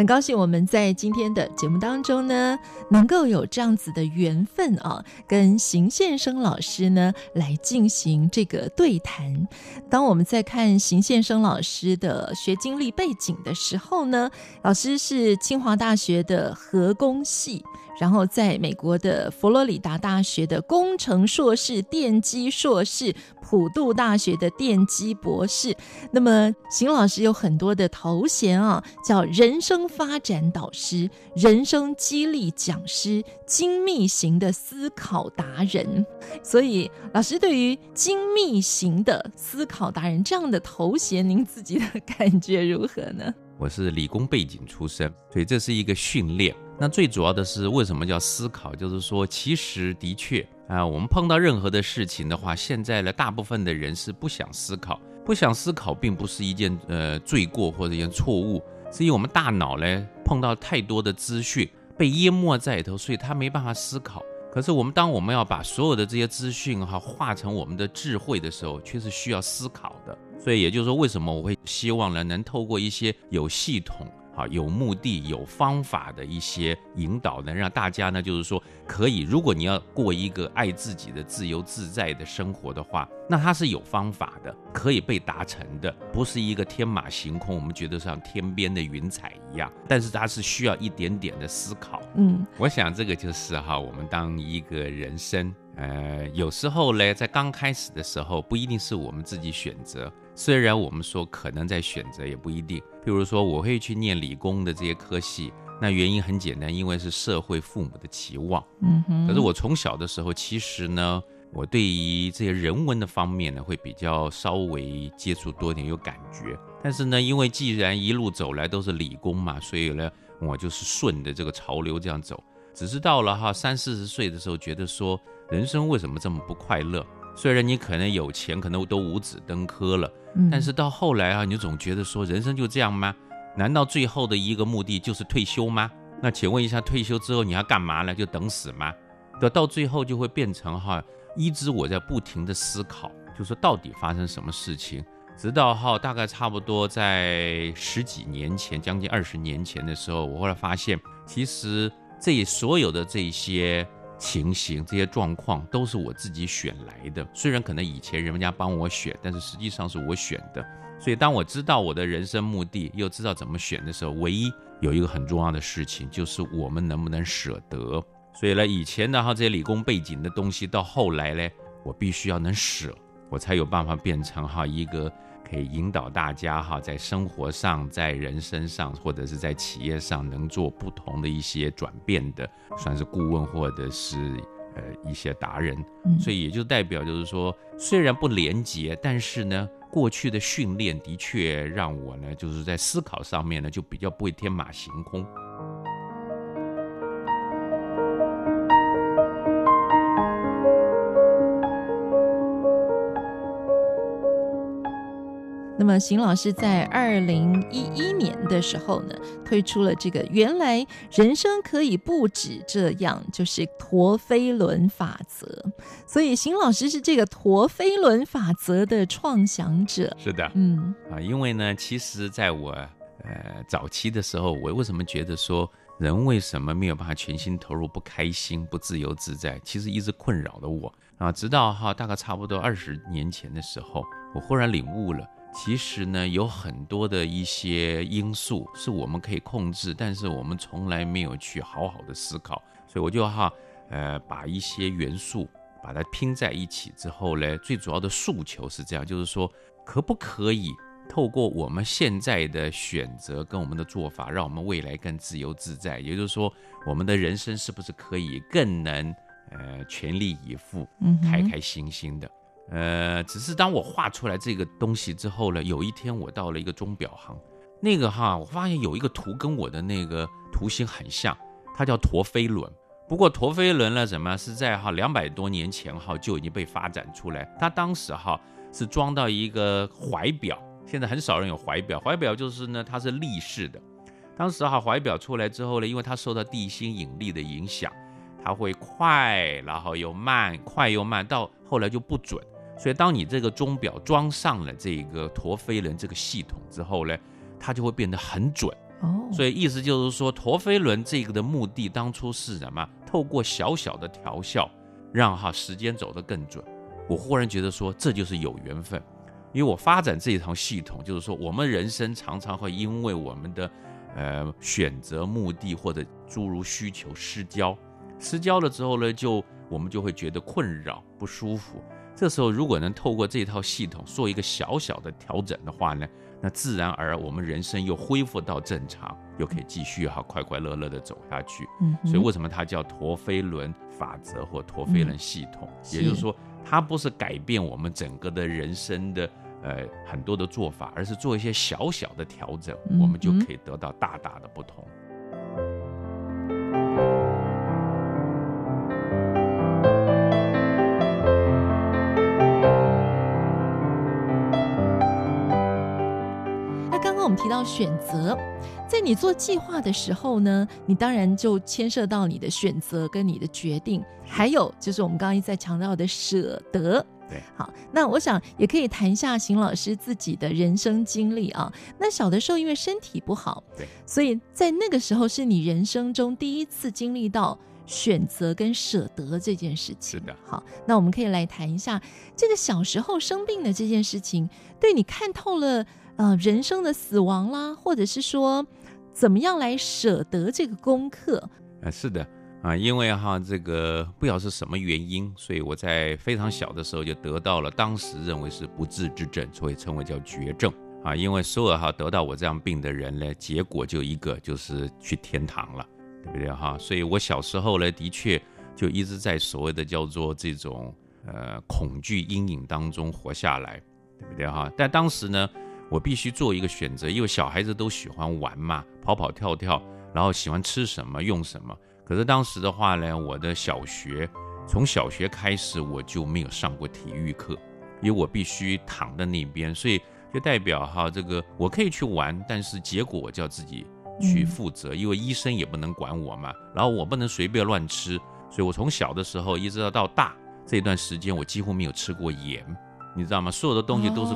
很高兴我们在今天的节目当中呢，能够有这样子的缘分啊，跟邢先生老师呢来进行这个对谈。当我们在看邢先生老师的学经历背景的时候呢，老师是清华大学的核工系。然后在美国的佛罗里达大学的工程硕士、电机硕士，普渡大学的电机博士。那么邢老师有很多的头衔啊，叫人生发展导师、人生激励讲师、精密型的思考达人。所以老师对于精密型的思考达人这样的头衔，您自己的感觉如何呢？我是理工背景出身，所以这是一个训练。那最主要的是为什么叫思考？就是说，其实的确啊，我们碰到任何的事情的话，现在呢，大部分的人是不想思考，不想思考，并不是一件呃罪过或者一件错误，是因为我们大脑呢碰到太多的资讯被淹没在里头，所以他没办法思考。可是我们当我们要把所有的这些资讯哈化成我们的智慧的时候，却是需要思考的。所以也就是说，为什么我会希望呢，能透过一些有系统。好，有目的、有方法的一些引导，能让大家呢，就是说，可以，如果你要过一个爱自己的自由自在的生活的话，那它是有方法的，可以被达成的，不是一个天马行空，我们觉得像天边的云彩一样，但是它是需要一点点的思考。嗯，我想这个就是哈，我们当一个人生，呃，有时候呢，在刚开始的时候，不一定是我们自己选择。虽然我们说可能在选择，也不一定。譬如说，我会去念理工的这些科系，那原因很简单，因为是社会父母的期望。嗯哼。可是我从小的时候，其实呢，我对于这些人文的方面呢，会比较稍微接触多点，有感觉。但是呢，因为既然一路走来都是理工嘛，所以呢，我就是顺着这个潮流这样走。只是到了哈三四十岁的时候，觉得说人生为什么这么不快乐？虽然你可能有钱，可能都五子登科了。但是到后来啊，你总觉得说人生就这样吗？难道最后的一个目的就是退休吗？那请问一下，退休之后你要干嘛呢？就等死吗？对，到最后就会变成哈，一直我在不停的思考，就说到底发生什么事情，直到哈大概差不多在十几年前，将近二十年前的时候，我后来发现，其实这所有的这些。情形，这些状况都是我自己选来的，虽然可能以前人家帮我选，但是实际上是我选的。所以当我知道我的人生目的，又知道怎么选的时候，唯一有一个很重要的事情，就是我们能不能舍得。所以呢，以前的哈这些理工背景的东西，到后来呢，我必须要能舍，我才有办法变成哈一个。可以引导大家哈，在生活上、在人生上，或者是在企业上，能做不同的一些转变的，算是顾问或者是呃一些达人。所以也就代表就是说，虽然不廉洁，但是呢，过去的训练的确让我呢，就是在思考上面呢，就比较不会天马行空。那么，邢老师在二零一一年的时候呢，推出了这个“原来人生可以不止这样”，就是陀飞轮法则。所以，邢老师是这个陀飞轮法则的创想者。是的，嗯啊，因为呢，其实在我呃早期的时候，我为什么觉得说人为什么没有办法全心投入、不开心、不自由自在，其实一直困扰了我啊。直到哈大概差不多二十年前的时候，我忽然领悟了。其实呢，有很多的一些因素是我们可以控制，但是我们从来没有去好好的思考。所以我就哈，呃，把一些元素把它拼在一起之后呢，最主要的诉求是这样，就是说，可不可以透过我们现在的选择跟我们的做法，让我们未来更自由自在？也就是说，我们的人生是不是可以更能呃全力以赴，嗯开开心心的。呃，只是当我画出来这个东西之后呢，有一天我到了一个钟表行，那个哈，我发现有一个图跟我的那个图形很像，它叫陀飞轮。不过陀飞轮呢，什么是在哈两百多年前哈就已经被发展出来，它当时哈是装到一个怀表，现在很少人有怀表，怀表就是呢它是立式的。当时哈怀表出来之后呢，因为它受到地心引力的影响，它会快，然后又慢，快又慢，到后来就不准。所以，当你这个钟表装上了这个陀飞轮这个系统之后呢，它就会变得很准。哦，所以意思就是说，陀飞轮这个的目的当初是什么？透过小小的调校，让哈时间走得更准。我忽然觉得说，这就是有缘分，因为我发展这一套系统，就是说，我们人生常常会因为我们的呃选择、目的或者诸如需求失焦，失焦了之后呢，就我们就会觉得困扰、不舒服。这时候，如果能透过这套系统做一个小小的调整的话呢，那自然而然我们人生又恢复到正常，又可以继续哈快快乐乐的走下去。嗯，所以为什么它叫陀飞轮法则或陀飞轮系统？嗯，也就是说，它不是改变我们整个的人生的呃很多的做法，而是做一些小小的调整，我们就可以得到大大的不同。提到选择，在你做计划的时候呢，你当然就牵涉到你的选择跟你的决定，还有就是我们刚刚一再强调的舍得。对，好，那我想也可以谈一下邢老师自己的人生经历啊。那小的时候因为身体不好，对，所以在那个时候是你人生中第一次经历到选择跟舍得这件事情。是的，好，那我们可以来谈一下这个小时候生病的这件事情，对你看透了。呃，人生的死亡啦，或者是说，怎么样来舍得这个功课？呃，是的啊，因为哈，这个不晓得是什么原因，所以我在非常小的时候就得到了当时认为是不治之症，所以称为叫绝症啊。因为所有哈得到我这样病的人呢，结果就一个，就是去天堂了，对不对哈？所以我小时候呢，的确就一直在所谓的叫做这种呃恐惧阴影当中活下来，对不对哈？但当时呢。我必须做一个选择，因为小孩子都喜欢玩嘛，跑跑跳跳，然后喜欢吃什么用什么。可是当时的话呢，我的小学从小学开始我就没有上过体育课，因为我必须躺在那边，所以就代表哈，这个我可以去玩，但是结果我就要自己去负责，因为医生也不能管我嘛，然后我不能随便乱吃，所以我从小的时候一直到到大这段时间，我几乎没有吃过盐。你知道吗？所有的东西都是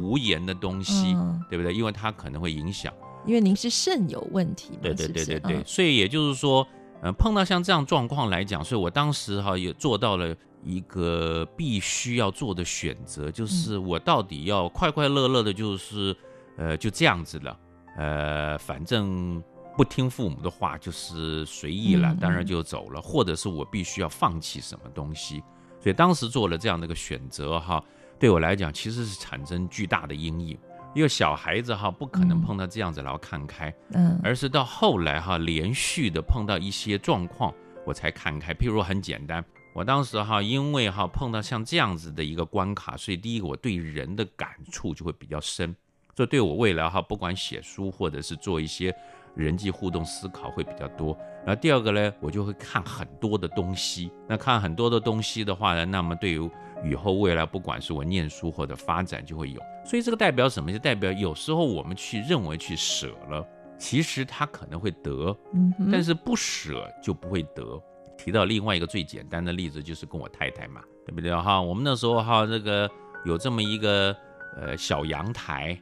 无言的东西，对不对？因为它可能会影响。因为您是肾有问题嘛，对对对对对。是是所以也就是说，呃，碰到像这样状况来讲，所以我当时哈也做到了一个必须要做的选择，就是我到底要快快乐乐的，就是呃就这样子了，呃，反正不听父母的话，就是随意了，当然就走了，嗯嗯或者是我必须要放弃什么东西。所以当时做了这样的一个选择哈。对我来讲，其实是产生巨大的阴影，因为小孩子哈不可能碰到这样子然后看开，嗯，而是到后来哈连续的碰到一些状况，我才看开。譬如很简单，我当时哈因为哈碰到像这样子的一个关卡，所以第一个我对人的感触就会比较深，这对我未来哈不管写书或者是做一些人际互动思考会比较多。然后第二个呢，我就会看很多的东西。那看很多的东西的话呢，那么对于以后未来，不管是我念书或者发展，就会有。所以这个代表什么？就代表有时候我们去认为去舍了，其实他可能会得，嗯，但是不舍就不会得。提到另外一个最简单的例子，就是跟我太太嘛，对不对哈？我们那时候哈，这个有这么一个呃小阳台，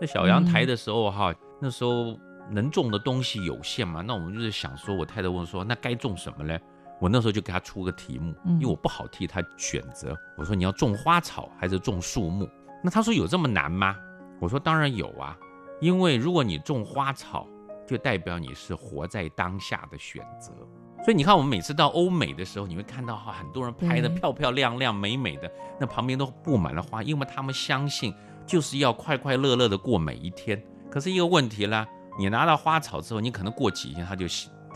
在小阳台的时候哈，那时候能种的东西有限嘛，那我们就是想说，我太太问说，那该种什么呢？我那时候就给她出个题目，因为我不好替她选择。我说，你要种花草还是种树木？那她说有这么难吗？我说当然有啊，因为如果你种花草，就代表你是活在当下的选择。所以你看，我们每次到欧美的时候，你会看到哈很多人拍的漂漂亮亮、美美的，那旁边都布满了花，因为他们相信就是要快快乐乐的过每一天。可是一个问题啦，你拿到花草之后，你可能过几天它就。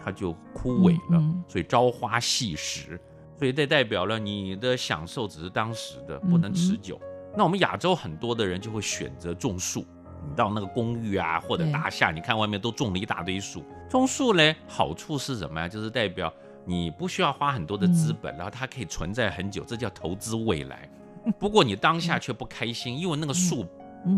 它就枯萎了，所以朝花夕拾。所以这代表了你的享受只是当时的，不能持久。那我们亚洲很多的人就会选择种树，你到那个公寓啊或者大厦，你看外面都种了一大堆树。种树呢，好处是什么呀？就是代表你不需要花很多的资本，嗯、然后它可以存在很久，这叫投资未来。不过你当下却不开心，因为那个树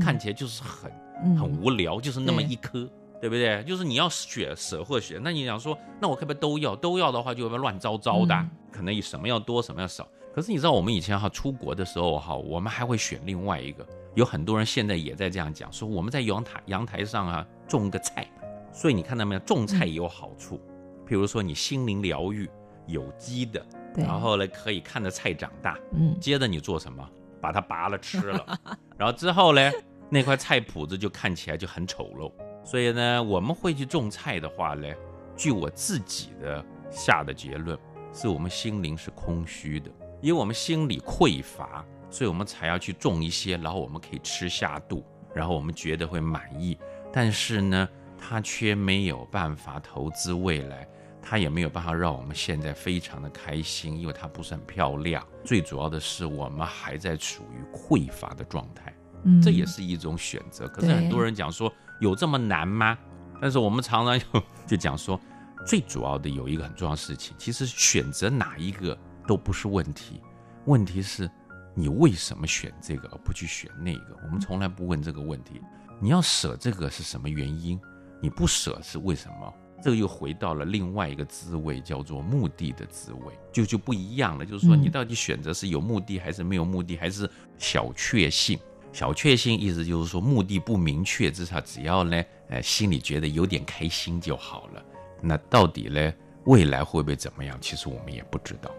看起来就是很很无聊，就是那么一棵。对不对？就是你要血舍或血，那你想说，那我可不可以都要？都要的话，就会乱糟糟的，嗯、可能什么要多，什么要少。可是你知道，我们以前哈出国的时候哈，我们还会选另外一个。有很多人现在也在这样讲，说我们在阳台阳台上啊种个菜，所以你看到没有，种菜也有好处。嗯、譬如说你心灵疗愈，有机的，然后呢可以看着菜长大。嗯，接着你做什么？把它拔了吃了，然后之后呢，那块菜谱子就看起来就很丑陋。所以呢，我们会去种菜的话呢，据我自己的下的结论，是我们心灵是空虚的，因为我们心里匮乏，所以我们才要去种一些，然后我们可以吃下肚，然后我们觉得会满意。但是呢，它却没有办法投资未来，它也没有办法让我们现在非常的开心，因为它不是很漂亮。最主要的是，我们还在处于匮乏的状态，嗯，这也是一种选择。可是很多人讲说。有这么难吗？但是我们常常就就讲说，最主要的有一个很重要的事情，其实选择哪一个都不是问题，问题是你为什么选这个而不去选那个？我们从来不问这个问题。你要舍这个是什么原因？你不舍是为什么？这个又回到了另外一个滋味，叫做目的的滋味，就就不一样了。就是说，你到底选择是有目的还是没有目的，还是小确幸？小确幸意思就是说，目的不明确，至少只要呢，呃，心里觉得有点开心就好了。那到底呢，未来会不会怎么样？其实我们也不知道。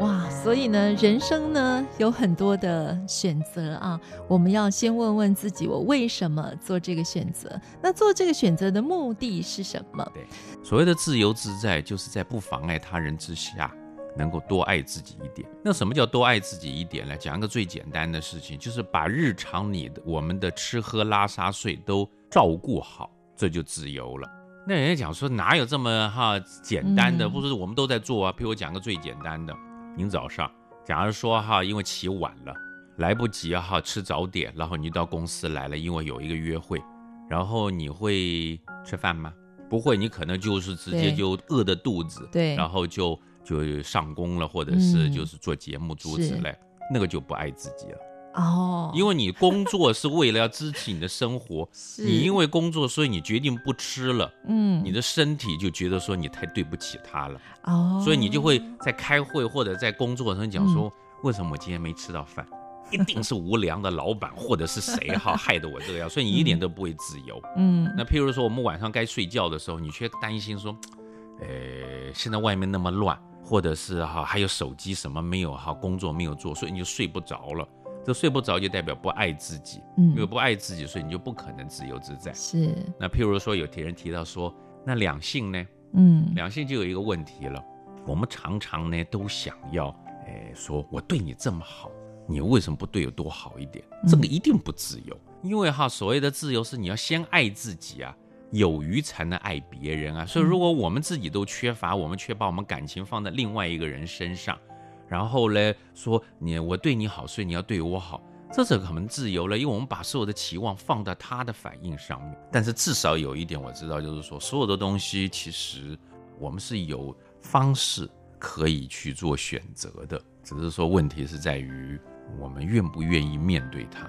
哇所以呢，人生呢有很多的选择啊，我们要先问问自己，我为什么做这个选择？那做这个选择的目的是什么？对，所谓的自由自在，就是在不妨碍他人之下，能够多爱自己一点。那什么叫多爱自己一点呢？讲一个最简单的事情，就是把日常你的我们的吃喝拉撒睡都照顾好，这就自由了。那人家讲说，哪有这么哈简单的？不是我们都在做啊。譬如我讲个最简单的。您早上，假如说哈，因为起晚了，来不及哈吃早点，然后你到公司来了，因为有一个约会，然后你会吃饭吗？不会，你可能就是直接就饿的肚子，对，然后就就上工了，或者是就是做节目诸之类，那个就不爱自己了。哦，因为你工作是为了要支持你的生活，是。你因为工作，所以你决定不吃了，嗯，你的身体就觉得说你太对不起他了，哦，所以你就会在开会或者在工作上讲说，嗯、为什么我今天没吃到饭？一定是无良的老板或者是谁哈 害得我这个样，所以你一点都不会自由，嗯，那譬如说我们晚上该睡觉的时候，你却担心说，呃，现在外面那么乱，或者是哈还有手机什么没有哈，工作没有做，所以你就睡不着了。这睡不着就代表不爱自己，嗯，因为不爱自己，所以你就不可能自由自在。是。那譬如说，有的人提到说，那两性呢？嗯，两性就有一个问题了。我们常常呢都想要，哎，说我对你这么好，你为什么不对我多好一点？这个一定不自由，因为哈，所谓的自由是你要先爱自己啊，有余才能爱别人啊。所以如果我们自己都缺乏，我们却把我们感情放在另外一个人身上。然后呢，说你我对你好，所以你要对我好，这是可能自由了，因为我们把所有的期望放在他的反应上面。但是至少有一点我知道，就是说所有的东西其实我们是有方式可以去做选择的，只是说问题是在于我们愿不愿意面对它。